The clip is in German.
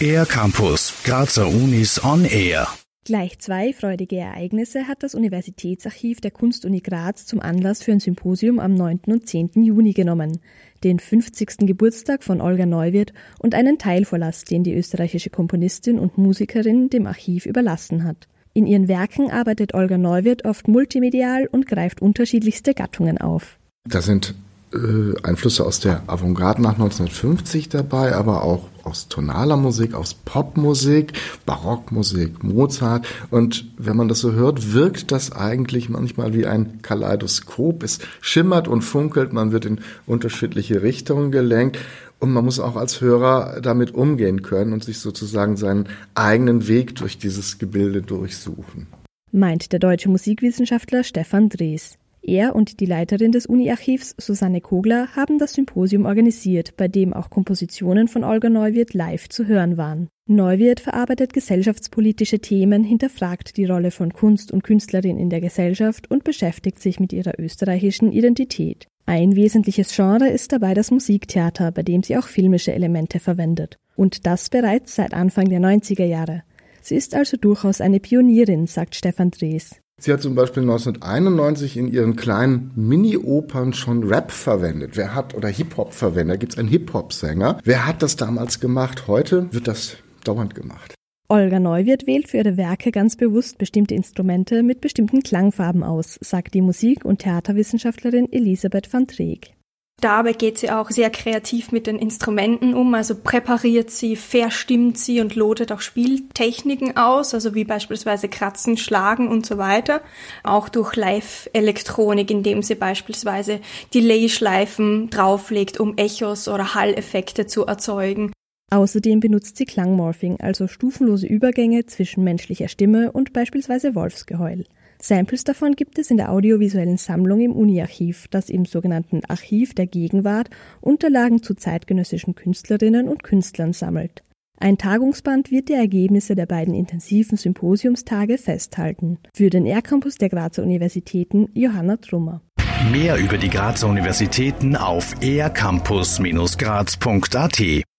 Air Campus, Grazer Unis on Air. Gleich zwei freudige Ereignisse hat das Universitätsarchiv der Kunstuni Graz zum Anlass für ein Symposium am 9. und 10. Juni genommen. Den 50. Geburtstag von Olga Neuwirth und einen Teilvorlass, den die österreichische Komponistin und Musikerin dem Archiv überlassen hat. In ihren Werken arbeitet Olga Neuwirth oft multimedial und greift unterschiedlichste Gattungen auf. Da sind äh, Einflüsse aus der Avantgarde nach 1950 dabei, aber auch aus tonaler Musik, aus Popmusik, Barockmusik, Mozart. Und wenn man das so hört, wirkt das eigentlich manchmal wie ein Kaleidoskop. Es schimmert und funkelt, man wird in unterschiedliche Richtungen gelenkt. Und man muss auch als Hörer damit umgehen können und sich sozusagen seinen eigenen Weg durch dieses Gebilde durchsuchen. Meint der deutsche Musikwissenschaftler Stefan Drees. Er und die Leiterin des Uni-Archivs, Susanne Kogler, haben das Symposium organisiert, bei dem auch Kompositionen von Olga Neuwirth live zu hören waren. Neuwirth verarbeitet gesellschaftspolitische Themen, hinterfragt die Rolle von Kunst und Künstlerin in der Gesellschaft und beschäftigt sich mit ihrer österreichischen Identität. Ein wesentliches Genre ist dabei das Musiktheater, bei dem sie auch filmische Elemente verwendet. Und das bereits seit Anfang der 90er Jahre. Sie ist also durchaus eine Pionierin, sagt Stefan Drees. Sie hat zum Beispiel 1991 in ihren kleinen Mini-Opern schon Rap verwendet. Wer hat, oder Hip-Hop verwendet, da gibt es einen Hip-Hop-Sänger. Wer hat das damals gemacht? Heute wird das dauernd gemacht. Olga Neuwirth wählt für ihre Werke ganz bewusst bestimmte Instrumente mit bestimmten Klangfarben aus, sagt die Musik- und Theaterwissenschaftlerin Elisabeth van Treeg. Dabei geht sie auch sehr kreativ mit den Instrumenten um, also präpariert sie, verstimmt sie und lotet auch Spieltechniken aus, also wie beispielsweise Kratzen, Schlagen und so weiter. Auch durch Live-Elektronik, indem sie beispielsweise Delay-Schleifen drauflegt, um Echos oder Halleffekte zu erzeugen. Außerdem benutzt sie Klangmorphing, also stufenlose Übergänge zwischen menschlicher Stimme und beispielsweise Wolfsgeheul. Samples davon gibt es in der audiovisuellen Sammlung im Uni-Archiv, das im sogenannten Archiv der Gegenwart Unterlagen zu zeitgenössischen Künstlerinnen und Künstlern sammelt. Ein Tagungsband wird die Ergebnisse der beiden intensiven Symposiumstage festhalten. Für den R-Campus der Grazer Universitäten Johanna Trummer. Mehr über die Grazer Universitäten auf ercampus-graz.at